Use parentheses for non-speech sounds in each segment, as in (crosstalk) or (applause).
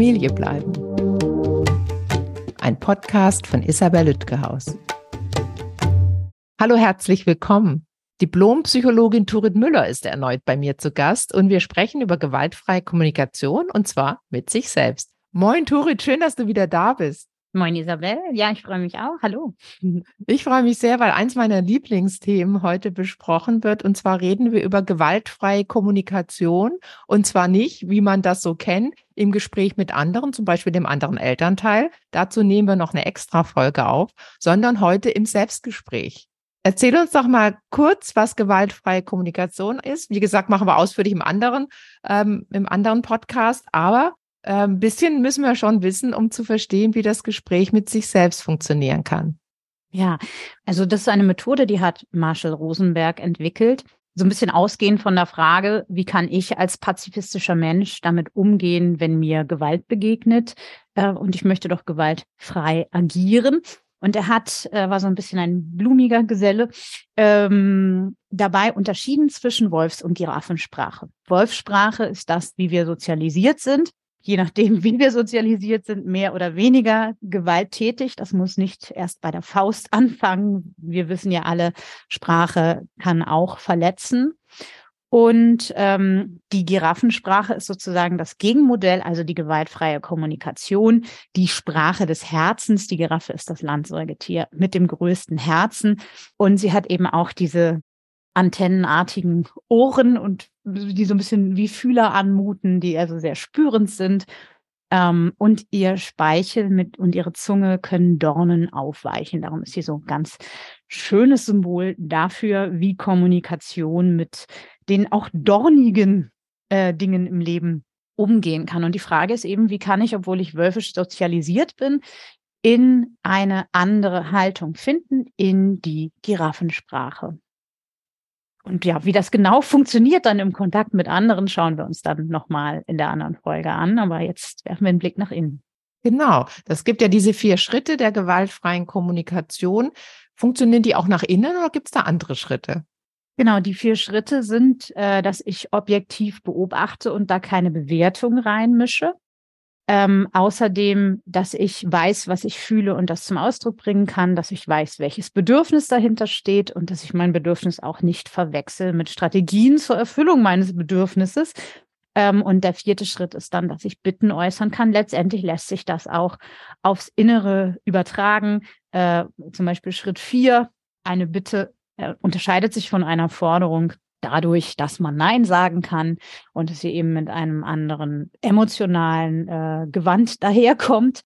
Familie bleiben. Ein Podcast von Isabel Lütgehaus. Hallo, herzlich willkommen. Diplompsychologin Turit Müller ist erneut bei mir zu Gast und wir sprechen über gewaltfreie Kommunikation und zwar mit sich selbst. Moin Turit, schön, dass du wieder da bist. Moin Isabel, ja, ich freue mich auch. Hallo. Ich freue mich sehr, weil eins meiner Lieblingsthemen heute besprochen wird. Und zwar reden wir über gewaltfreie Kommunikation. Und zwar nicht, wie man das so kennt, im Gespräch mit anderen, zum Beispiel dem anderen Elternteil. Dazu nehmen wir noch eine extra Folge auf, sondern heute im Selbstgespräch. Erzähl uns doch mal kurz, was gewaltfreie Kommunikation ist. Wie gesagt, machen wir ausführlich im anderen, ähm, im anderen Podcast. Aber ein ähm, bisschen müssen wir schon wissen, um zu verstehen, wie das Gespräch mit sich selbst funktionieren kann. Ja, also das ist eine Methode, die hat Marshall Rosenberg entwickelt. So ein bisschen ausgehend von der Frage, wie kann ich als pazifistischer Mensch damit umgehen, wenn mir Gewalt begegnet? Äh, und ich möchte doch gewaltfrei agieren. Und er hat, äh, war so ein bisschen ein blumiger Geselle, ähm, dabei unterschieden zwischen Wolfs- und Giraffensprache. Wolfssprache ist das, wie wir sozialisiert sind je nachdem, wie wir sozialisiert sind, mehr oder weniger gewalttätig. Das muss nicht erst bei der Faust (laughs) anfangen. Wir wissen ja alle, Sprache kann auch verletzen. Und ähm, die Giraffensprache ist sozusagen das Gegenmodell, also die gewaltfreie Kommunikation, die Sprache des Herzens. Die Giraffe ist das Landsäugetier mit dem größten Herzen. Und sie hat eben auch diese antennenartigen Ohren und die so ein bisschen wie Fühler anmuten, die also sehr spürend sind. Ähm, und ihr Speichel mit und ihre Zunge können Dornen aufweichen. Darum ist sie so ein ganz schönes Symbol dafür, wie Kommunikation mit den auch dornigen äh, Dingen im Leben umgehen kann. Und die Frage ist eben, wie kann ich, obwohl ich wölfisch sozialisiert bin, in eine andere Haltung finden, in die Giraffensprache. Und ja, wie das genau funktioniert dann im Kontakt mit anderen, schauen wir uns dann nochmal in der anderen Folge an. Aber jetzt werfen wir einen Blick nach innen. Genau. Das gibt ja diese vier Schritte der gewaltfreien Kommunikation. Funktionieren die auch nach innen oder gibt es da andere Schritte? Genau, die vier Schritte sind, äh, dass ich objektiv beobachte und da keine Bewertung reinmische. Ähm, außerdem, dass ich weiß, was ich fühle und das zum Ausdruck bringen kann, dass ich weiß, welches Bedürfnis dahinter steht und dass ich mein Bedürfnis auch nicht verwechsel mit Strategien zur Erfüllung meines Bedürfnisses. Ähm, und der vierte Schritt ist dann, dass ich Bitten äußern kann. Letztendlich lässt sich das auch aufs Innere übertragen. Äh, zum Beispiel Schritt vier, eine Bitte äh, unterscheidet sich von einer Forderung dadurch, dass man Nein sagen kann und es hier eben mit einem anderen emotionalen äh, Gewand (laughs) daherkommt.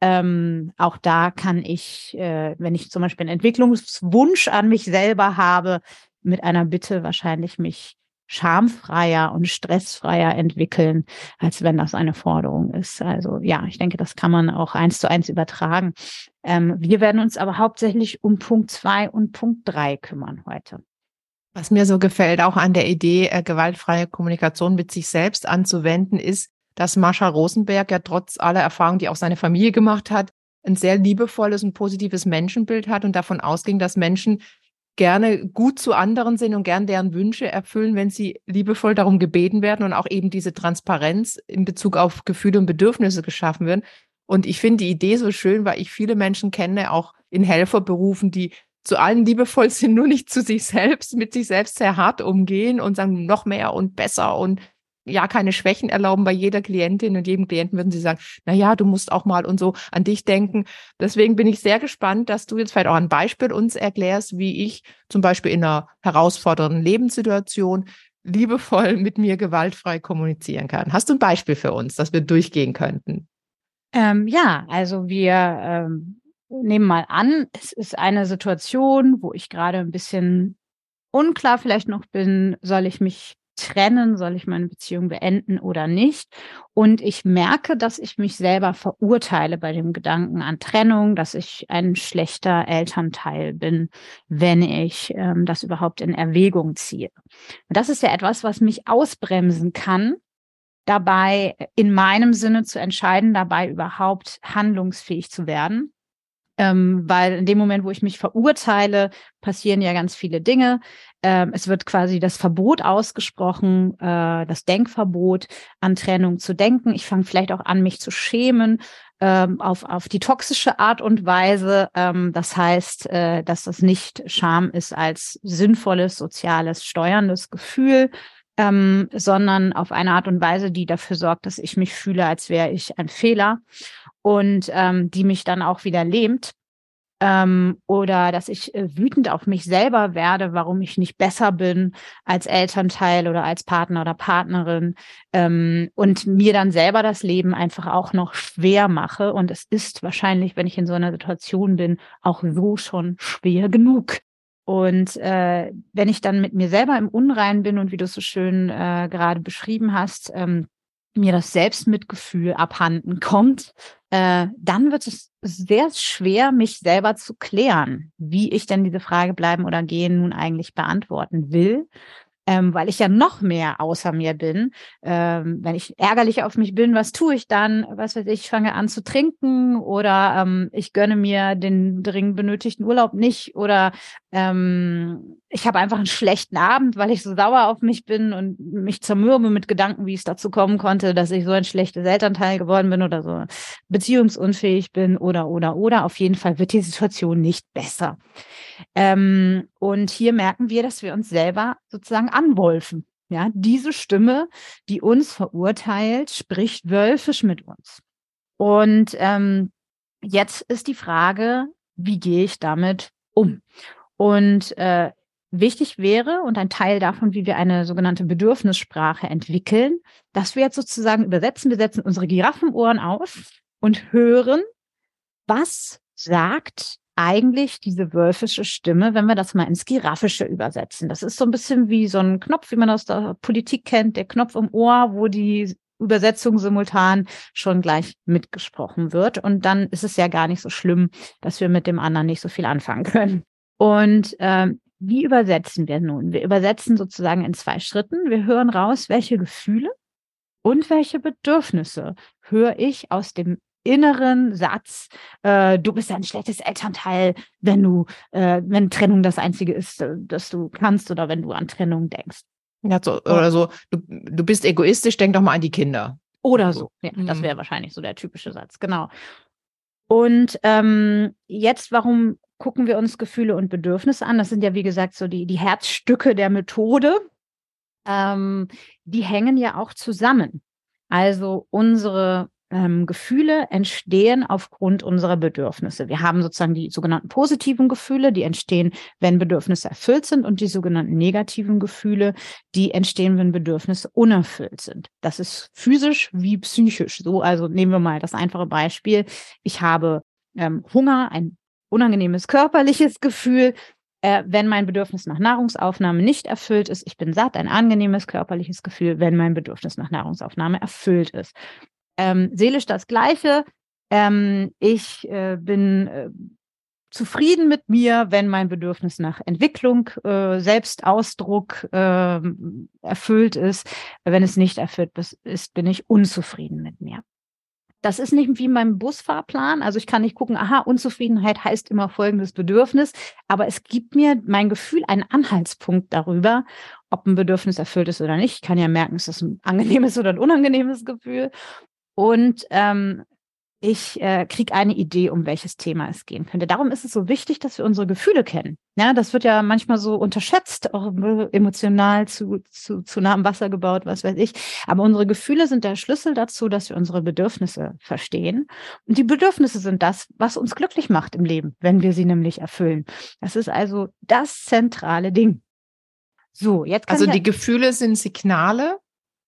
Ähm, auch da kann ich, äh, wenn ich zum Beispiel einen Entwicklungswunsch an mich selber habe, mit einer Bitte wahrscheinlich mich schamfreier und stressfreier entwickeln, als wenn das eine Forderung ist. Also ja, ich denke, das kann man auch eins zu eins übertragen. Ähm, wir werden uns aber hauptsächlich um Punkt zwei und Punkt drei kümmern heute. Was mir so gefällt, auch an der Idee, äh, gewaltfreie Kommunikation mit sich selbst anzuwenden, ist, dass Marshall Rosenberg ja trotz aller Erfahrungen, die auch seine Familie gemacht hat, ein sehr liebevolles und positives Menschenbild hat und davon ausging, dass Menschen gerne gut zu anderen sind und gern deren Wünsche erfüllen, wenn sie liebevoll darum gebeten werden und auch eben diese Transparenz in Bezug auf Gefühle und Bedürfnisse geschaffen werden. Und ich finde die Idee so schön, weil ich viele Menschen kenne, auch in Helferberufen, die zu allen liebevoll sind, nur nicht zu sich selbst, mit sich selbst sehr hart umgehen und sagen, noch mehr und besser und ja, keine Schwächen erlauben bei jeder Klientin und jedem Klienten würden sie sagen, na ja, du musst auch mal und so an dich denken. Deswegen bin ich sehr gespannt, dass du jetzt vielleicht auch ein Beispiel uns erklärst, wie ich zum Beispiel in einer herausfordernden Lebenssituation liebevoll mit mir gewaltfrei kommunizieren kann. Hast du ein Beispiel für uns, das wir durchgehen könnten? Ähm, ja, also wir ähm, nehmen mal an, es ist eine Situation, wo ich gerade ein bisschen unklar vielleicht noch bin, soll ich mich trennen, soll ich meine Beziehung beenden oder nicht. Und ich merke, dass ich mich selber verurteile bei dem Gedanken an Trennung, dass ich ein schlechter Elternteil bin, wenn ich ähm, das überhaupt in Erwägung ziehe. Und das ist ja etwas, was mich ausbremsen kann, dabei in meinem Sinne zu entscheiden, dabei überhaupt handlungsfähig zu werden Ähm, weil in dem Moment, wo ich mich verurteile, passieren ja ganz viele Dinge. Ähm, es wird quasi das Verbot ausgesprochen, äh, das Denkverbot, an Trennung zu denken. Ich fange vielleicht auch an, mich zu schämen ähm, auf, auf die toxische Art und Weise. Ähm, das heißt, äh, dass das nicht Scham ist als sinnvolles, soziales, steuerndes Gefühl, ähm, sondern auf eine Art und Weise, die dafür sorgt, dass ich mich fühle, als wäre ich ein Fehler und ähm, die mich dann auch wieder lähmt. Ähm, oder dass ich äh, wütend auf mich selber werde, warum ich nicht besser bin als Elternteil oder als Partner oder Partnerin ähm, und mir dann selber das Leben einfach auch noch schwer mache. Und es ist wahrscheinlich, wenn ich in so einer Situation bin, auch so schon schwer genug. Und äh, wenn ich dann mit mir selber im Unrein bin und wie du es so schön äh, gerade beschrieben hast, ähm, mir das Selbstmitgefühl abhanden kommt, äh, dann wird es sehr schwer, mich selber zu klären, wie ich denn diese Frage bleiben oder gehen nun eigentlich beantworten will ähm, weil ich ja noch mehr außer mir bin. Ähm, wenn ich ärgerlich auf mich bin, was tue ich dann? Was weiß ich, fange an zu trinken oder ähm, ich gönne mir den dringend benötigten Urlaub nicht oder ähm, ich habe einfach einen schlechten Abend, weil ich so sauer auf mich bin und mich zermürbe mit Gedanken, wie es dazu kommen konnte, dass ich so ein schlechtes Elternteil geworden bin oder so beziehungsunfähig bin oder oder oder. Auf jeden Fall wird die Situation nicht besser. Ähm, und hier merken wir, dass wir uns selber sozusagen anwolfen. Ja, diese Stimme, die uns verurteilt, spricht wölfisch mit uns. Und ähm, jetzt ist die Frage, wie gehe ich damit um? Und äh, wichtig wäre und ein Teil davon, wie wir eine sogenannte Bedürfnissprache entwickeln, dass wir jetzt sozusagen übersetzen, wir setzen unsere Giraffenohren auf und hören, was sagt eigentlich diese wölfische Stimme, wenn wir das mal ins Giraffische übersetzen. Das ist so ein bisschen wie so ein Knopf, wie man aus der Politik kennt, der Knopf im Ohr, wo die Übersetzung simultan schon gleich mitgesprochen wird. Und dann ist es ja gar nicht so schlimm, dass wir mit dem anderen nicht so viel anfangen können. Und ähm, wie übersetzen wir nun? Wir übersetzen sozusagen in zwei Schritten. Wir hören raus, welche Gefühle und welche Bedürfnisse höre ich aus dem inneren Satz, äh, du bist ein schlechtes Elternteil, wenn du, äh, wenn Trennung das Einzige ist, äh, das du kannst oder wenn du an Trennung denkst. Ja, so, oder so, du, du bist egoistisch, denk doch mal an die Kinder. Oder so. Ja, mhm. das wäre wahrscheinlich so der typische Satz, genau. Und ähm, jetzt, warum gucken wir uns Gefühle und Bedürfnisse an? Das sind ja, wie gesagt, so die, die Herzstücke der Methode. Ähm, die hängen ja auch zusammen. Also unsere ähm, Gefühle entstehen aufgrund unserer Bedürfnisse. Wir haben sozusagen die sogenannten positiven Gefühle, die entstehen, wenn Bedürfnisse erfüllt sind und die sogenannten negativen Gefühle, die entstehen, wenn Bedürfnisse unerfüllt sind. Das ist physisch wie psychisch so. Also nehmen wir mal das einfache Beispiel. Ich habe ähm, Hunger, ein unangenehmes körperliches Gefühl. Äh, wenn mein Bedürfnis nach Nahrungsaufnahme nicht erfüllt ist, ich bin satt, ein angenehmes körperliches Gefühl, wenn mein Bedürfnis nach Nahrungsaufnahme erfüllt ist ähm, seelisch das Gleiche. Ähm, ich äh, bin äh, zufrieden mit mir, wenn mein Bedürfnis nach Entwicklung, äh, Selbstausdruck äh, erfüllt ist. Wenn es nicht erfüllt ist, bin ich unzufrieden mit mir. Das ist nicht wie mein Busfahrplan. Also ich kann nicht gucken, aha, Unzufriedenheit heißt immer folgendes Bedürfnis. Aber es gibt mir mein Gefühl einen Anhaltspunkt darüber, ob ein Bedürfnis erfüllt ist oder nicht. Ich kann ja merken, ist das ein angenehmes (laughs) oder ein unangenehmes Gefühl. Und ähm, ich äh, kriege eine Idee, um welches Thema es gehen könnte. Darum ist es so wichtig, dass wir unsere Gefühle kennen. Ja, das wird ja manchmal so unterschätzt, auch emotional zu, zu, zu nah am Wasser gebaut, was weiß ich. Aber unsere Gefühle sind der Schlüssel dazu, dass wir unsere Bedürfnisse verstehen. Und die Bedürfnisse sind das, was uns glücklich macht im Leben, wenn wir sie nämlich erfüllen. Das ist also das zentrale Ding. So, jetzt kann Also die Gefühle sind Signale,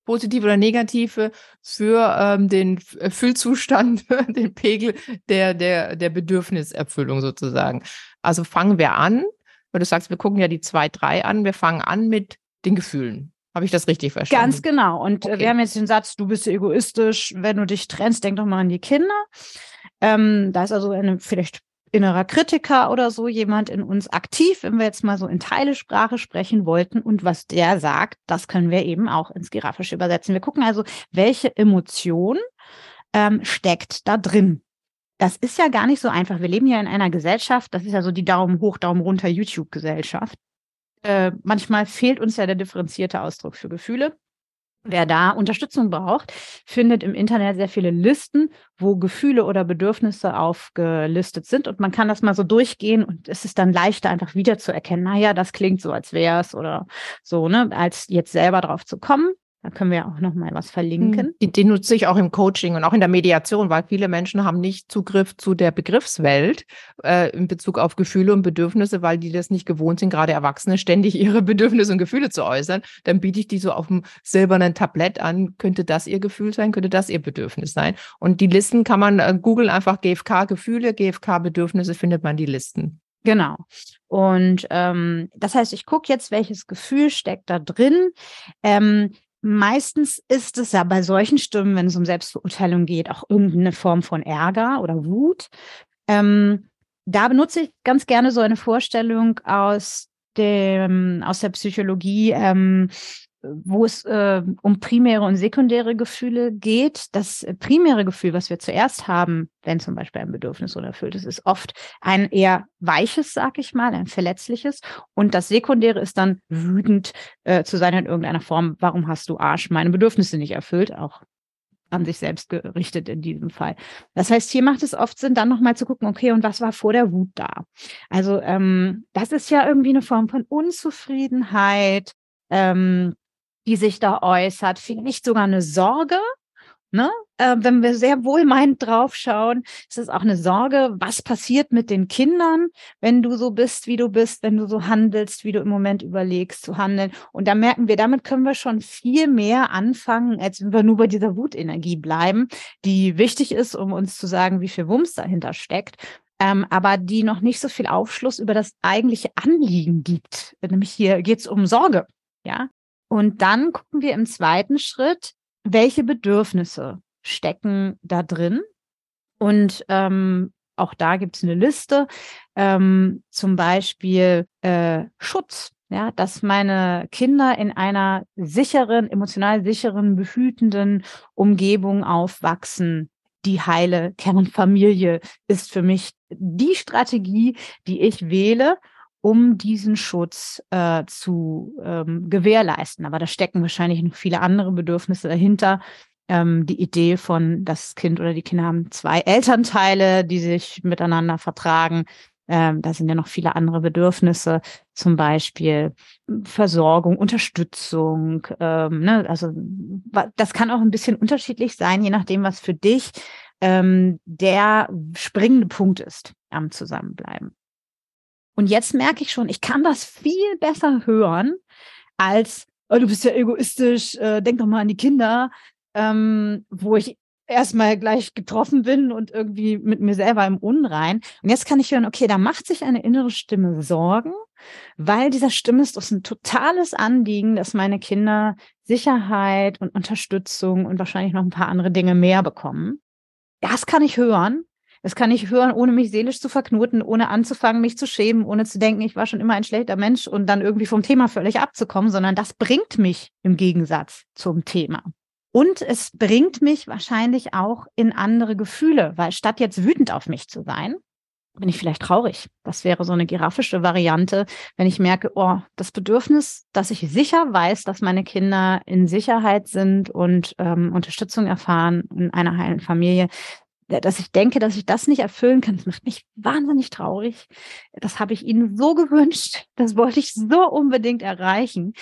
positive oder negative, für ähm, den äh, Füllzustand, (laughs) den Pegel der, der, der Bedürfniserfüllung sozusagen. Also fangen wir an, weil du sagst, wir gucken ja die zwei, drei an, wir fangen an mit den Gefühlen. Habe ich das richtig verstanden? Ganz genau. Und äh, okay. wir haben jetzt den Satz, du bist egoistisch, wenn du dich trennst, denk doch mal an die Kinder. Ähm, da ist also eine vielleicht innerer Kritiker oder so jemand in uns aktiv, wenn wir jetzt mal so in Teilesprache sprechen wollten. Und was der sagt, das können wir eben auch ins Girafische übersetzen. Wir gucken also, welche Emotion ähm, steckt da drin. das ist ja gar nicht so einfach. Wir leben ja in einer Gesellschaft, das ist ja so die Daumen hoch, Daumen runter YouTube-Gesellschaft. Äh, manchmal fehlt uns ja der differenzierte Ausdruck für Gefühle. Wer da Unterstützung braucht, findet im Internet sehr viele Listen, wo Gefühle oder Bedürfnisse aufgelistet sind. Und man kann das mal so durchgehen und es ist dann leichter, einfach wiederzuerkennen, naja, das klingt so, als wäre es oder so, ne, als jetzt selber drauf zu kommen. Da können wir auch noch mal was verlinken. Die, die nutze ich auch im Coaching und auch in der Mediation, weil viele Menschen haben nicht Zugriff zu der Begriffswelt äh, in Bezug auf Gefühle und Bedürfnisse, weil die das nicht gewohnt sind, gerade Erwachsene ständig (laughs) ihre Bedürfnisse und Gefühle zu äußern. Dann biete ich die so auf dem silbernen Tablett an. Könnte das ihr Gefühl sein? Könnte das ihr Bedürfnis sein? Und die Listen kann man äh, googeln einfach GFK Gefühle, GFK Bedürfnisse, findet man die Listen. Genau. Und ähm, das heißt, ich gucke jetzt, welches Gefühl steckt da drin. Ähm, Meistens ist es ja bei solchen Stimmen, wenn es um Selbstbeurteilung geht, auch irgendeine Form von Ärger oder Wut. Ähm, da benutze ich ganz gerne so eine Vorstellung aus dem, aus der Psychologie, ähm, wo es äh, um primäre und sekundäre Gefühle geht. Das primäre Gefühl, was wir zuerst haben, wenn zum Beispiel ein Bedürfnis unerfüllt ist, ist oft ein eher weiches, sag ich mal, ein verletzliches. Und das sekundäre ist dann wütend äh, zu sein in irgendeiner Form. Warum hast du Arsch meine Bedürfnisse nicht erfüllt? Auch an sich selbst gerichtet in diesem Fall. Das heißt, hier macht es oft Sinn, dann nochmal zu gucken, okay, und was war vor der Wut da? Also ähm, das ist ja irgendwie eine Form von Unzufriedenheit, ähm, die sich da äußert, vielleicht sogar eine Sorge. Ne? Äh, wenn wir sehr wohlmeinend draufschauen, ist es auch eine Sorge, was passiert mit den Kindern, wenn du so bist, wie du bist, wenn du so handelst, wie du im Moment überlegst zu handeln. Und da merken wir, damit können wir schon viel mehr anfangen, als wenn wir nur bei dieser Wutenergie bleiben, die wichtig ist, um uns zu sagen, wie viel Wumms dahinter steckt. Ähm, aber die noch nicht so viel Aufschluss über das eigentliche Anliegen gibt. Nämlich hier geht es um Sorge. Ja, und dann gucken wir im zweiten Schritt, welche Bedürfnisse stecken da drin. Und ähm, auch da gibt es eine Liste, ähm, zum Beispiel äh, Schutz. Ja, dass meine Kinder in einer sicheren, emotional sicheren, behütenden Umgebung aufwachsen. Die heile Kernfamilie ist für mich die Strategie, die ich wähle, um diesen Schutz äh, zu ähm, gewährleisten. Aber da stecken wahrscheinlich noch viele andere Bedürfnisse dahinter. Ähm, die Idee von, das Kind oder die Kinder haben zwei Elternteile, die sich miteinander vertragen. Ähm, da sind ja noch viele andere Bedürfnisse, zum Beispiel Versorgung, Unterstützung. Ähm, ne? Also das kann auch ein bisschen unterschiedlich sein, je nachdem, was für dich ähm, der springende Punkt ist am Zusammenbleiben. Und jetzt merke ich schon, ich kann das viel besser hören als, oh, du bist ja egoistisch, äh, denk doch mal an die Kinder, ähm, wo ich erstmal gleich getroffen bin und irgendwie mit mir selber im Unrein. Und jetzt kann ich hören, okay, da macht sich eine innere Stimme Sorgen, weil dieser Stimme ist das ein totales Anliegen, dass meine Kinder Sicherheit und Unterstützung und wahrscheinlich noch ein paar andere Dinge mehr bekommen. Das kann ich hören. Das kann ich hören, ohne mich seelisch zu verknoten, ohne anzufangen, mich zu schämen, ohne zu denken, ich war schon immer ein schlechter Mensch und dann irgendwie vom Thema völlig abzukommen, sondern das bringt mich im Gegensatz zum Thema. Und es bringt mich wahrscheinlich auch in andere Gefühle, weil statt jetzt wütend auf mich zu sein, bin ich vielleicht traurig. Das wäre so eine giraffische Variante, wenn ich merke, oh, das Bedürfnis, dass ich sicher weiß, dass meine Kinder in Sicherheit sind und ähm, Unterstützung erfahren in einer heilen Familie, dass ich denke, dass ich das nicht erfüllen kann, das macht mich wahnsinnig traurig. Das habe ich Ihnen so gewünscht. Das wollte ich so unbedingt erreichen.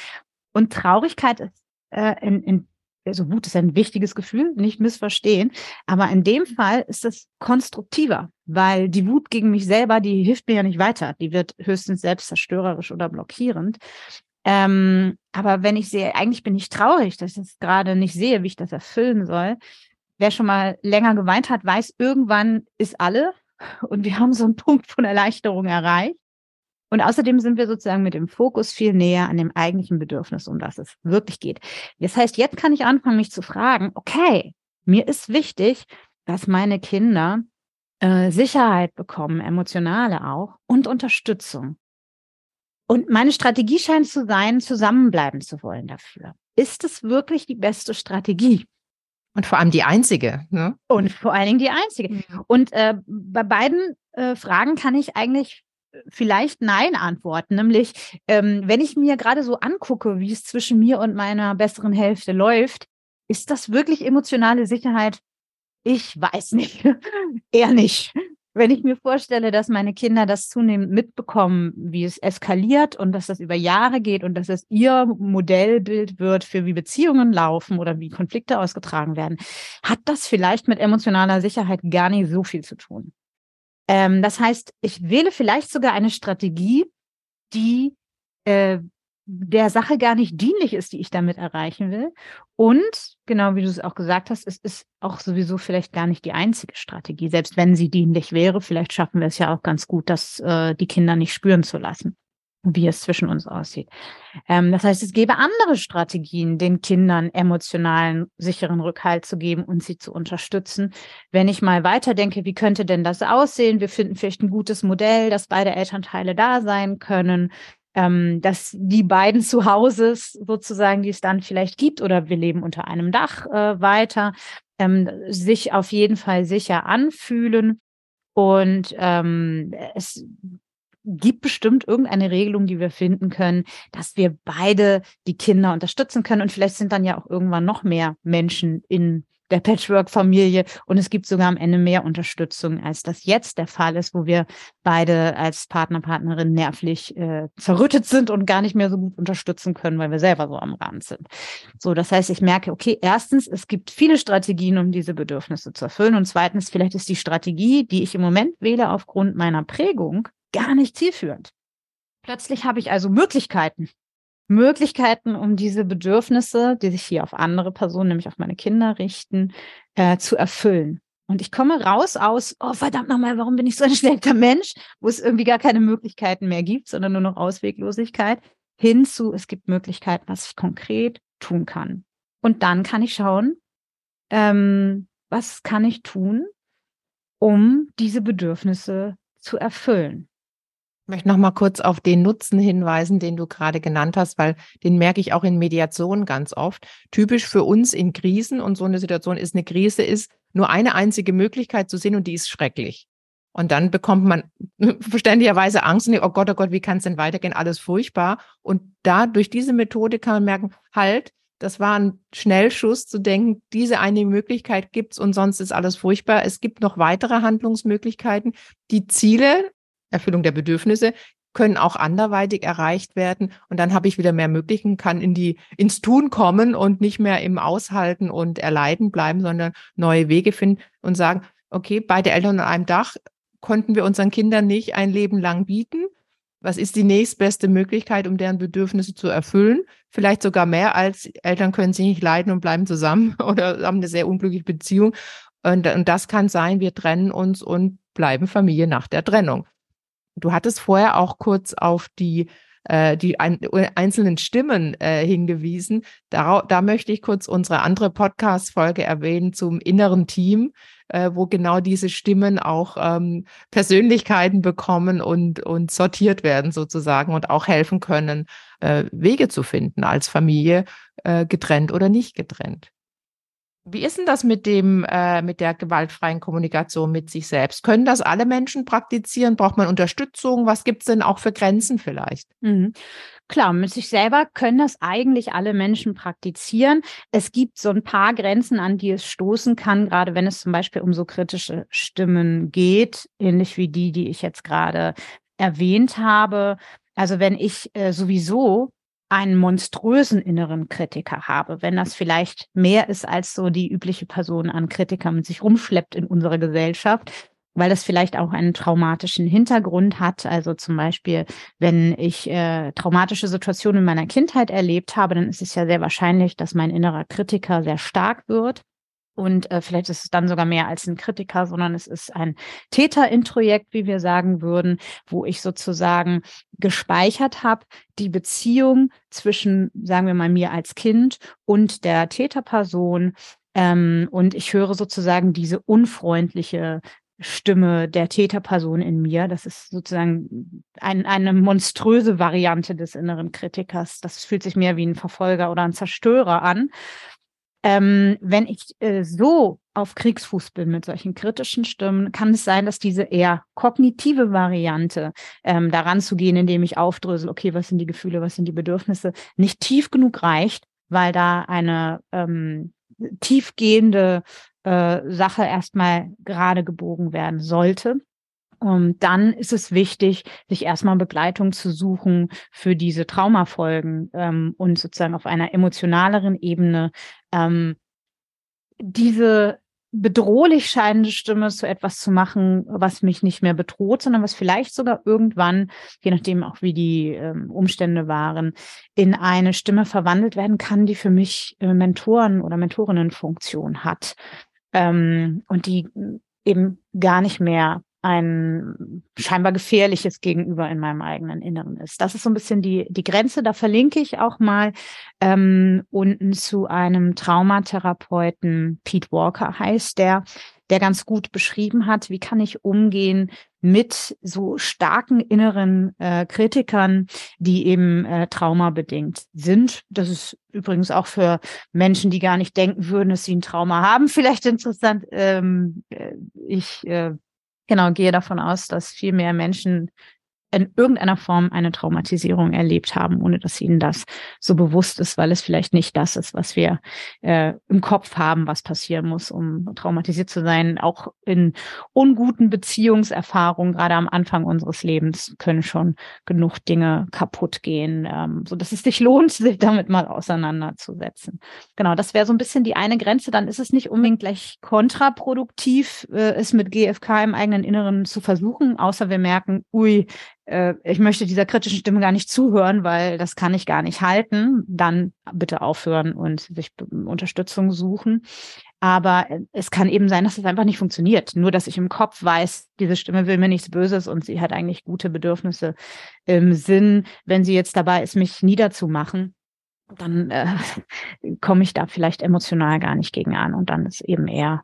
Und Traurigkeit ist äh, in, in also Wut ist ein wichtiges Gefühl, nicht missverstehen. Aber in dem Fall ist es konstruktiver, weil die Wut gegen mich selber, die hilft mir ja nicht weiter. Die wird höchstens selbstzerstörerisch oder blockierend. Ähm, aber wenn ich sehe, eigentlich bin ich traurig, dass ich das gerade nicht sehe, wie ich das erfüllen soll, wer schon mal länger geweint hat, weiß, irgendwann ist alle und wir haben so einen Punkt von Erleichterung erreicht. Und außerdem sind wir sozusagen mit dem Fokus viel näher an dem eigentlichen Bedürfnis, um das es wirklich geht. Das heißt, jetzt kann ich anfangen, mich zu fragen, okay, mir ist wichtig, dass meine Kinder äh, Sicherheit bekommen, emotionale auch und Unterstützung. Und meine Strategie scheint zu sein, zusammenbleiben zu wollen dafür. Ist es wirklich die beste Strategie? Und vor allem die einzige. Ne? Und vor allen Dingen die einzige. Mhm. Und äh, bei beiden äh, Fragen kann ich eigentlich vielleicht Nein antworten. Nämlich, ähm, wenn ich mir gerade so angucke, wie es zwischen mir und meiner besseren Hälfte läuft, ist das wirklich emotionale Sicherheit? Ich weiß nicht. (laughs) Eher nicht. Wenn ich mir vorstelle, dass meine Kinder das zunehmend mitbekommen, wie es eskaliert und dass das über Jahre geht und dass es ihr Modellbild wird für wie Beziehungen laufen oder wie Konflikte ausgetragen werden, hat das vielleicht mit emotionaler Sicherheit gar nicht so viel zu tun. Ähm, das heißt, ich wähle vielleicht sogar eine Strategie, die äh, der Sache gar nicht dienlich ist, die ich damit erreichen will. Und genau wie du es auch gesagt hast, es ist auch sowieso vielleicht gar nicht die einzige Strategie. Selbst wenn sie dienlich wäre, vielleicht schaffen wir es ja auch ganz gut, das äh, die Kinder nicht spüren zu lassen wie es zwischen uns aussieht. Ähm, das heißt, es gäbe andere Strategien, den Kindern emotionalen, sicheren Rückhalt zu geben und sie zu unterstützen. Wenn ich mal weiterdenke, wie könnte denn das aussehen? Wir finden vielleicht ein gutes Modell, dass beide Elternteile da sein können, ähm, dass die beiden (laughs) Zuhauses sozusagen, die es dann vielleicht gibt, oder wir leben unter einem Dach äh, weiter, ähm, sich auf jeden Fall sicher anfühlen. Und ähm, es gibt bestimmt irgendeine Regelung, die wir finden können, dass wir beide die Kinder unterstützen können. Und vielleicht sind dann ja auch irgendwann noch mehr Menschen in der Patchwork-Familie und es gibt sogar am Ende mehr Unterstützung, als das jetzt der Fall ist, wo wir beide als Partner, Partnerin nervlich äh, zerrüttet sind und gar nicht mehr so gut unterstützen können, weil wir selber so am Rand sind. So, das heißt, ich merke, okay, erstens, es gibt viele Strategien, um diese Bedürfnisse zu erfüllen und zweitens, vielleicht ist die Strategie, die ich im Moment wähle aufgrund meiner Prägung, gar nicht zielführend. Plötzlich habe ich also Möglichkeiten. Möglichkeiten, um diese Bedürfnisse, die sich hier auf andere Personen, nämlich auf meine Kinder richten, äh, zu erfüllen. Und ich komme raus aus, oh verdammt nochmal, warum bin ich so ein schlechter Mensch, wo es irgendwie gar keine Möglichkeiten mehr gibt, sondern nur noch Ausweglosigkeit, hin zu, es gibt Möglichkeiten, was ich konkret tun kann. Und dann kann ich schauen, ähm, was kann ich tun, um diese Bedürfnisse zu erfüllen. Möchte noch mal kurz auf den Nutzen hinweisen, den du gerade genannt hast, weil den merke ich auch in Mediationen ganz oft. Typisch für uns in Krisen und so eine Situation ist eine Krise ist nur eine einzige Möglichkeit zu sehen und die ist schrecklich. Und dann bekommt man (laughs) verständlicherweise Angst und oh Gott, oh Gott, wie kann es denn weitergehen? Alles furchtbar. Und da durch diese Methode kann man merken, halt, das war ein Schnellschuss zu denken, diese eine Möglichkeit gibt's und sonst ist alles furchtbar. Es gibt noch weitere Handlungsmöglichkeiten. Die Ziele Erfüllung der Bedürfnisse können auch anderweitig erreicht werden. Und dann habe ich wieder mehr Möglichkeiten, kann in die, ins Tun kommen und nicht mehr im Aushalten und Erleiden bleiben, sondern neue Wege finden und sagen, okay, beide Eltern unter einem Dach konnten wir unseren Kindern nicht ein Leben lang bieten. Was ist die nächstbeste Möglichkeit, um deren Bedürfnisse zu erfüllen? Vielleicht sogar mehr als Eltern können sich nicht leiden und bleiben zusammen (laughs) oder haben eine sehr unglückliche Beziehung. Und, und das kann sein, wir trennen uns und bleiben Familie nach der Trennung. Du hattest vorher auch kurz auf die äh, die ein, einzelnen Stimmen äh, hingewiesen. Da, da möchte ich kurz unsere andere Podcast-Folge erwähnen zum inneren Team, äh, wo genau diese Stimmen auch ähm, Persönlichkeiten bekommen und, und sortiert werden sozusagen und auch helfen können, äh, Wege zu finden als Familie, äh, getrennt oder nicht getrennt. Wie ist denn das mit dem, äh, mit der gewaltfreien Kommunikation mit sich selbst? Können das alle Menschen praktizieren? Braucht man Unterstützung? Was gibt es denn auch für Grenzen vielleicht? Mhm. Klar, mit sich selber können das eigentlich alle Menschen praktizieren. Es gibt so ein paar Grenzen, an die es stoßen kann, gerade wenn es zum Beispiel um so kritische Stimmen geht, ähnlich wie die, die ich jetzt gerade erwähnt habe. Also wenn ich äh, sowieso einen monströsen inneren Kritiker habe, wenn das vielleicht mehr ist als so die übliche Person an Kritikern mit sich rumschleppt in unserer Gesellschaft, weil das vielleicht auch einen traumatischen Hintergrund hat. Also zum Beispiel, wenn ich äh, traumatische Situationen in meiner Kindheit erlebt habe, dann ist es ja sehr wahrscheinlich, dass mein innerer Kritiker sehr stark wird. Und äh, vielleicht ist es dann sogar mehr als ein Kritiker, sondern es ist ein Täterintrojekt, wie wir sagen würden, wo ich sozusagen gespeichert habe, die Beziehung zwischen, sagen wir mal, mir als Kind und der Täterperson. Ähm, und ich höre sozusagen diese unfreundliche Stimme der Täterperson in mir. Das ist sozusagen ein, eine monströse Variante des inneren Kritikers. Das fühlt sich mehr wie ein Verfolger oder ein Zerstörer an. Ähm, wenn ich äh, so auf Kriegsfuß bin mit solchen kritischen Stimmen, kann es sein, dass diese eher kognitive Variante, ähm, daran zu gehen, indem ich aufdrösel, okay, was sind die Gefühle, was sind die Bedürfnisse, nicht tief genug reicht, weil da eine ähm, tiefgehende äh, Sache erstmal gerade gebogen werden sollte. Und dann ist es wichtig, sich erstmal Begleitung zu suchen für diese Traumafolgen ähm, und sozusagen auf einer emotionaleren Ebene ähm, diese bedrohlich scheinende Stimme zu etwas zu machen, was mich nicht mehr bedroht, sondern was vielleicht sogar irgendwann, je nachdem auch wie die ähm, Umstände waren, in eine Stimme verwandelt werden kann, die für mich äh, Mentoren oder Mentorinnenfunktion hat. Ähm, und die eben gar nicht mehr ein scheinbar gefährliches Gegenüber in meinem eigenen Inneren ist. Das ist so ein bisschen die, die Grenze. Da verlinke ich auch mal ähm, unten zu einem Traumatherapeuten, Pete Walker heißt der, der ganz gut beschrieben hat, wie kann ich umgehen mit so starken inneren äh, Kritikern, die eben äh, traumabedingt sind. Das ist übrigens auch für Menschen, die gar nicht denken würden, dass sie ein Trauma haben, (laughs) vielleicht interessant. Ähm, äh, ich äh, genau gehe davon aus, dass viel mehr Menschen in irgendeiner Form eine Traumatisierung erlebt haben, ohne dass ihnen das so bewusst ist, weil es vielleicht nicht das ist, was wir äh, im Kopf haben, was passieren muss, um traumatisiert zu sein. Auch in unguten Beziehungserfahrungen, gerade am Anfang unseres Lebens, können schon genug Dinge kaputt gehen, ähm, so dass es sich lohnt, (laughs) sich damit mal auseinanderzusetzen. Genau, das wäre so ein bisschen die eine Grenze. Dann ist es nicht unbedingt gleich kontraproduktiv, äh, es mit GFK im eigenen Inneren zu versuchen, außer wir merken, ui, äh, ich möchte dieser kritischen Stimme gar nicht zuhören, weil das kann ich gar nicht halten, dann bitte aufhören und sich Unterstützung suchen. Aber äh, es kann eben sein, dass es einfach nicht funktioniert. Nur, dass ich im Kopf weiß, diese Stimme will mir nichts Böses und sie hat eigentlich gute Bedürfnisse im Sinn. Wenn sie jetzt dabei ist, mich niederzumachen, dann äh, (laughs) komme ich da vielleicht emotional gar nicht gegen an. Und dann ist eben eher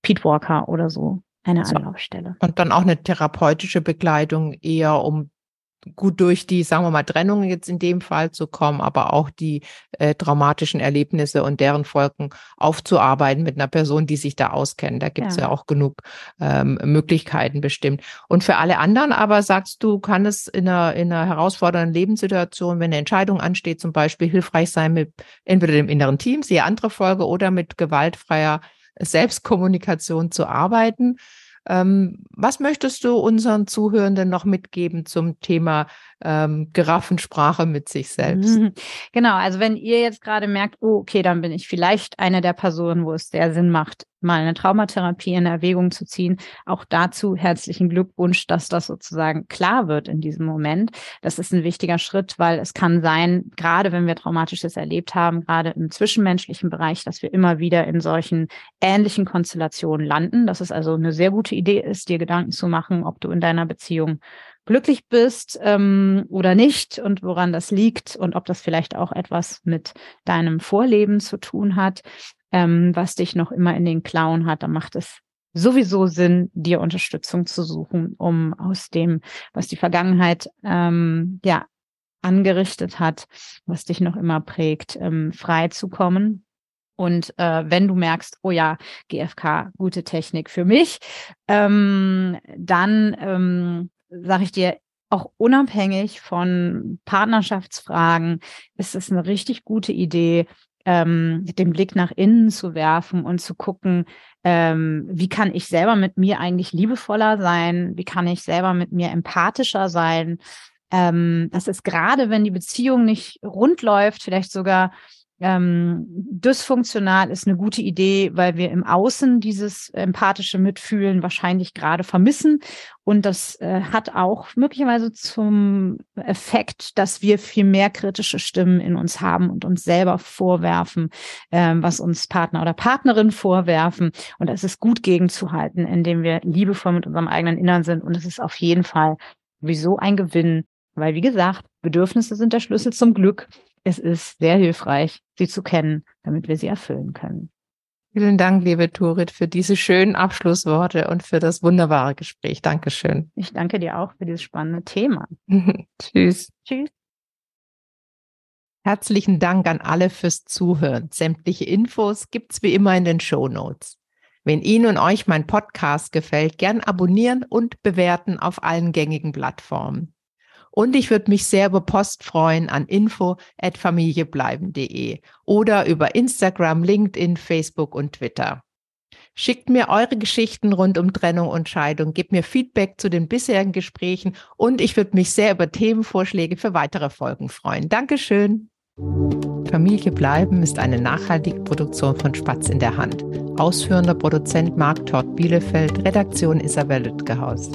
Pete Walker oder so eine so. Anlaufstelle. Und dann auch eine therapeutische Begleitung eher, um gut durch die, sagen wir mal, Trennung jetzt in dem Fall zu kommen, aber auch die äh, traumatischen Erlebnisse und deren Folgen aufzuarbeiten mit einer Person, die sich da auskennt. Da gibt es ja. ja. auch genug ähm, Möglichkeiten bestimmt. Und für alle anderen aber sagst du, kann es in einer, in einer herausfordernden Lebenssituation, wenn eine Entscheidung ansteht, zum Beispiel hilfreich sein mit entweder dem inneren Team, siehe andere Folge, oder mit gewaltfreier Selbstkommunikation zu arbeiten. Ähm, was möchtest du unseren Zuhörenden noch mitgeben zum Thema ähm, Giraffensprache mit sich selbst? Genau, also wenn ihr jetzt gerade merkt, oh, okay, dann bin ich vielleicht eine der Personen, wo es sehr Sinn macht, mal eine Traumatherapie in Erwägung zu ziehen. Auch dazu herzlichen Glückwunsch, dass das sozusagen klar wird in diesem Moment. Das ist ein wichtiger Schritt, weil es kann sein, gerade wenn wir Traumatisches erlebt haben, gerade im zwischenmenschlichen Bereich, dass wir immer wieder in solchen ähnlichen Konstellationen landen. Dass es also eine sehr gute Idee ist, dir Gedanken zu machen, ob du in deiner Beziehung glücklich bist ähm, oder nicht und woran das liegt und ob das vielleicht auch etwas mit deinem Vorleben zu tun hat ähm, was dich noch immer in den Klauen hat, dann macht es sowieso Sinn, dir Unterstützung zu suchen, um aus dem, was die Vergangenheit ähm, ja angerichtet hat, was dich noch immer prägt, ähm, frei zu kommen. Und äh, wenn du merkst, oh ja, GFK, gute Technik für mich, ähm, dann ähm, sage ich dir, auch unabhängig von Partnerschaftsfragen ist es eine richtig gute Idee, ähm, den Blick nach innen zu werfen und zu gucken, ähm, wie kann ich selber mit mir eigentlich liebevoller sein, wie kann ich selber mit mir empathischer sein. Ähm, das ist gerade, wenn die Beziehung nicht rund läuft, vielleicht sogar ähm, dysfunktional ist eine gute Idee, weil wir im Außen dieses empathische Mitfühlen wahrscheinlich gerade vermissen. Und das äh, hat auch möglicherweise zum Effekt, dass wir viel mehr kritische Stimmen in uns haben und uns selber vorwerfen, äh, was uns Partner oder Partnerin vorwerfen. Und es ist gut gegenzuhalten, indem wir liebevoll mit unserem eigenen Innern sind. Und es ist auf jeden Fall sowieso ein Gewinn, weil, wie gesagt, Bedürfnisse sind der Schlüssel zum Glück es ist sehr hilfreich, sie zu kennen, damit wir sie erfüllen können. Vielen Dank, liebe Turit, für diese schönen Abschlussworte und für das wunderbare Gespräch. Dankeschön. Ich danke dir auch für dieses spannende Thema. (laughs) Tschüss. Tschüss. Herzlichen Dank an alle fürs Zuhören. Sämtliche Infos gibt's wie immer in den Show Notes. Wenn Ihnen und euch mein Podcast gefällt, gern abonnieren und bewerten auf allen gängigen Plattformen. Und ich würde mich sehr über Post freuen an info@familiebleiben.de oder über Instagram, LinkedIn, Facebook und Twitter. Schickt mir eure Geschichten rund um Trennung und Scheidung, gebt mir Feedback zu den bisherigen Gesprächen und ich würde mich sehr über Themenvorschläge für weitere Folgen freuen. Dankeschön. Familie bleiben ist eine nachhaltige Produktion von Spatz in der Hand. Ausführender Produzent Marc Todd Bielefeld, Redaktion Isabel Lütgehaus.